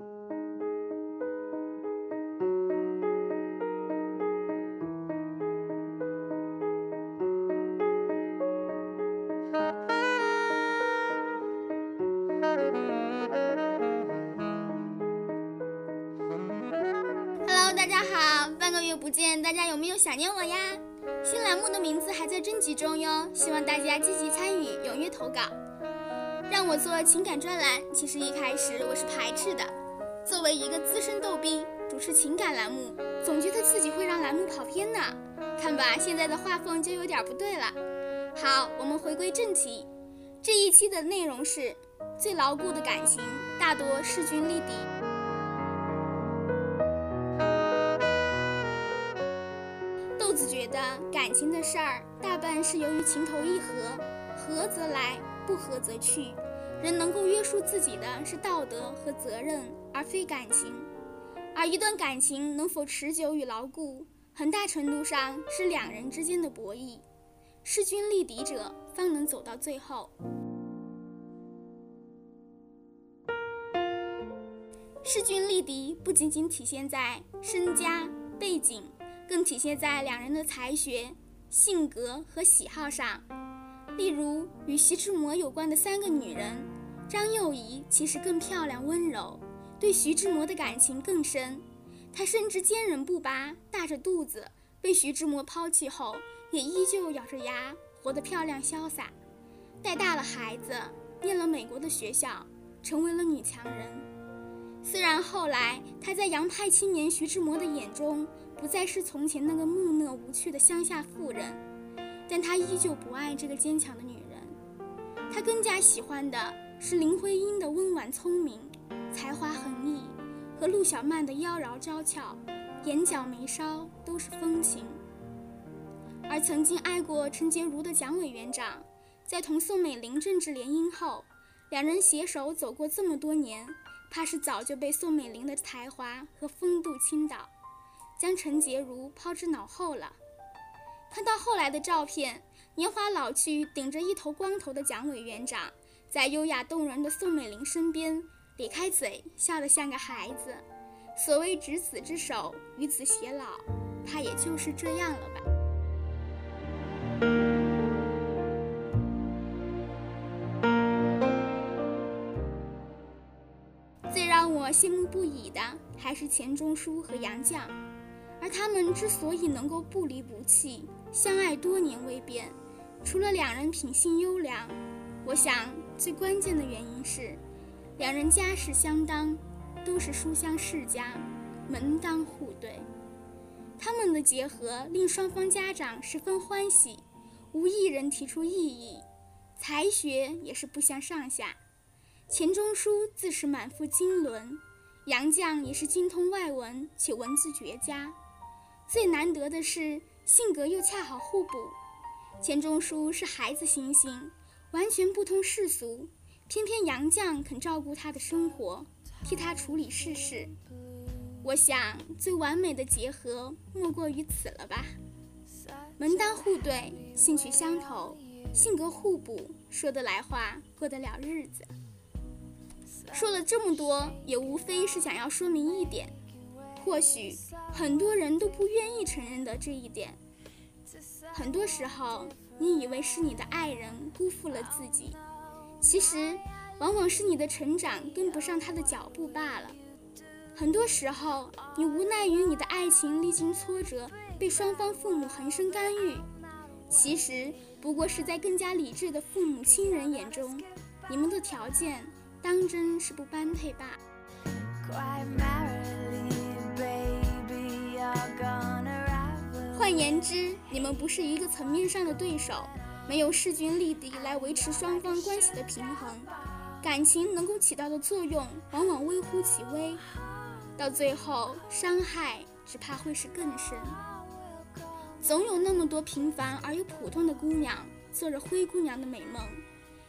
Hello，大家好，半个月不见，大家有没有想念我呀？新栏目的名字还在征集中哟，希望大家积极参与，踊跃投稿。让我做情感专栏，其实一开始我是排斥的。作为一个资深逗逼，主持情感栏目，总觉得自己会让栏目跑偏呢。看吧，现在的画风就有点不对了。好，我们回归正题，这一期的内容是最牢固的感情，大多势均力敌。豆子觉得感情的事儿大半是由于情投意合，合则来，不合则去。人能够约束自己的是道德和责任，而非感情。而一段感情能否持久与牢固，很大程度上是两人之间的博弈。势均力敌者方能走到最后。势均力敌不仅仅体现在身家背景。更体现在两人的才学、性格和喜好上。例如，与徐志摩有关的三个女人，张幼仪其实更漂亮温柔，对徐志摩的感情更深。她甚至坚韧不拔，大着肚子被徐志摩抛弃后，也依旧咬着牙活得漂亮潇洒。带大了孩子，念了美国的学校，成为了女强人。虽然后来她在洋派青年徐志摩的眼中，不再是从前那个木讷无趣的乡下妇人，但她依旧不爱这个坚强的女人。她更加喜欢的是林徽因的温婉聪明、才华横溢，和陆小曼的妖娆娇俏，眼角眉梢都是风情。而曾经爱过陈洁如的蒋委员长，在同宋美龄政治联姻后，两人携手走过这么多年，怕是早就被宋美龄的才华和风度倾倒。将陈洁如抛之脑后了。看到后来的照片，年华老去、顶着一头光头的蒋委员长，在优雅动人的宋美龄身边，咧开嘴笑得像个孩子。所谓执子之手，与子偕老，怕也就是这样了吧。最让我羡慕不已的，还是钱钟书和杨绛。而他们之所以能够不离不弃，相爱多年未变，除了两人品性优良，我想最关键的原因是，两人家世相当，都是书香世家，门当户对。他们的结合令双方家长十分欢喜，无一人提出异议。才学也是不相上下，钱钟书自是满腹经纶，杨绛也是精通外文且文字绝佳。最难得的是，性格又恰好互补。钱钟书是孩子心性，完全不通世俗，偏偏杨绛肯照顾他的生活，替他处理世事。我想，最完美的结合莫过于此了吧？门当户对，兴趣相投，性格互补，说得来话，过得了日子。说了这么多，也无非是想要说明一点。或许很多人都不愿意承认的这一点。很多时候，你以为是你的爱人辜负了自己，其实往往是你的成长跟不上他的脚步罢了。很多时候，你无奈于你的爱情历经挫折，被双方父母横生干预，其实不过是在更加理智的父母亲人眼中，你们的条件当真是不般配罢了。换言之，你们不是一个层面上的对手，没有势均力敌来维持双方关系的平衡，感情能够起到的作用往往微乎其微，到最后伤害只怕会是更深。总有那么多平凡而又普通的姑娘，做着灰姑娘的美梦，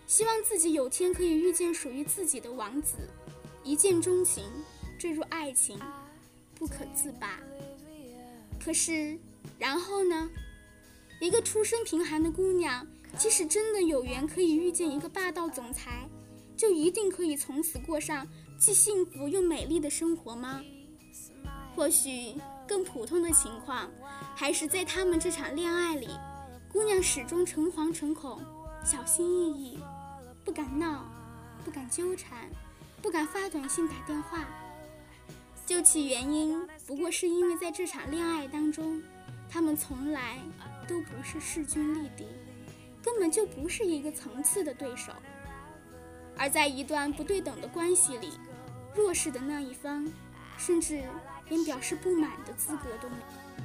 希望自己有天可以遇见属于自己的王子，一见钟情，坠入爱情，不可自拔。可是。然后呢？一个出身贫寒的姑娘，即使真的有缘可以遇见一个霸道总裁，就一定可以从此过上既幸福又美丽的生活吗？或许更普通的情况，还是在他们这场恋爱里，姑娘始终诚惶诚恐，小心翼翼，不敢闹，不敢纠缠，不敢发短信打电话。究其原因，不过是因为在这场恋爱当中，他们从来都不是势均力敌，根本就不是一个层次的对手。而在一段不对等的关系里，弱势的那一方，甚至连表示不满的资格都没有。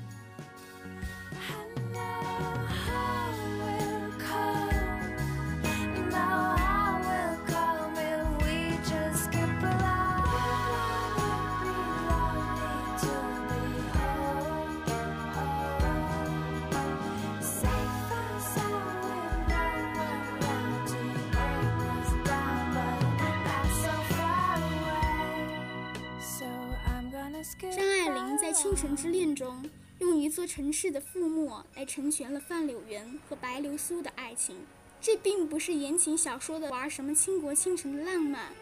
倾城之恋》中，用一座城市的覆没来成全了范柳原和白流苏的爱情。这并不是言情小说的玩什么倾国倾城的浪漫，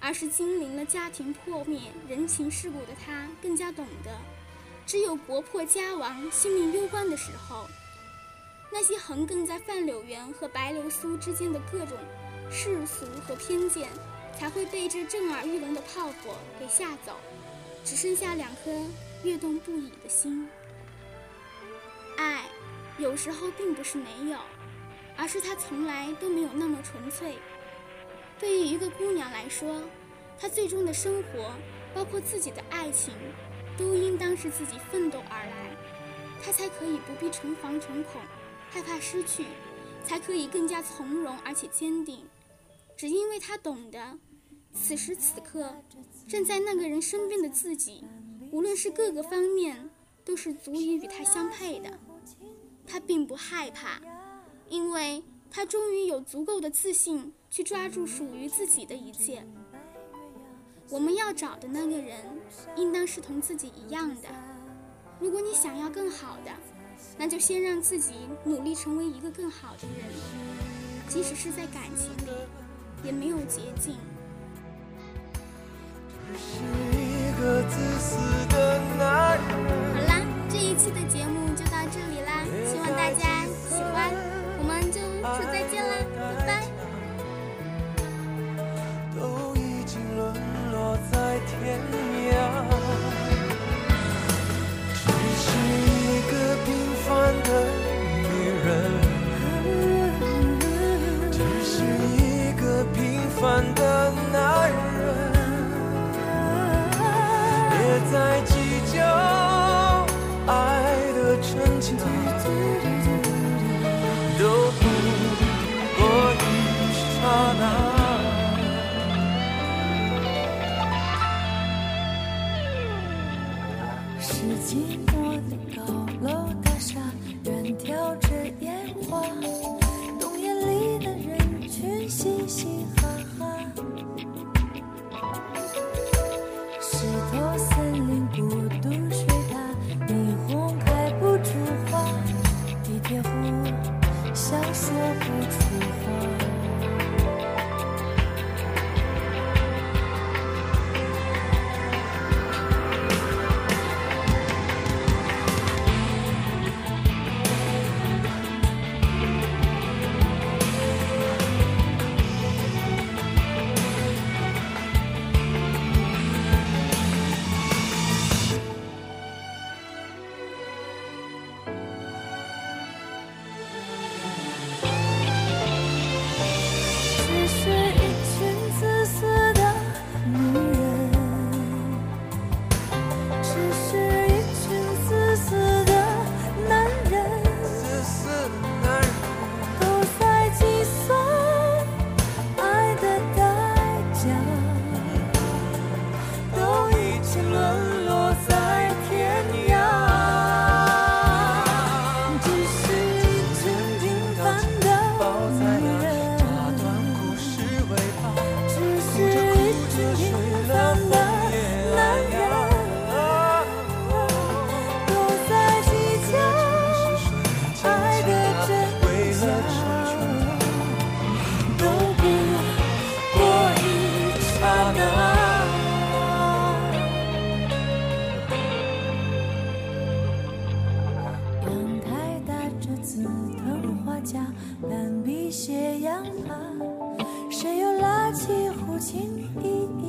而是经历了家庭破灭、人情世故的他，更加懂得，只有国破家亡、性命攸关的时候，那些横亘在范柳原和白流苏之间的各种世俗和偏见，才会被这震耳欲聋的炮火给吓走。只剩下两颗跃动不已的心。爱，有时候并不是没有，而是它从来都没有那么纯粹。对于一个姑娘来说，她最终的生活，包括自己的爱情，都应当是自己奋斗而来，她才可以不必诚惶诚恐，害怕失去，才可以更加从容而且坚定。只因为她懂得。此时此刻，站在那个人身边的自己，无论是各个方面，都是足以与他相配的。他并不害怕，因为他终于有足够的自信去抓住属于自己的一切。我们要找的那个人，应当是同自己一样的。如果你想要更好的，那就先让自己努力成为一个更好的人，即使是在感情里，也没有捷径。刹那，时间。Mm-hmm.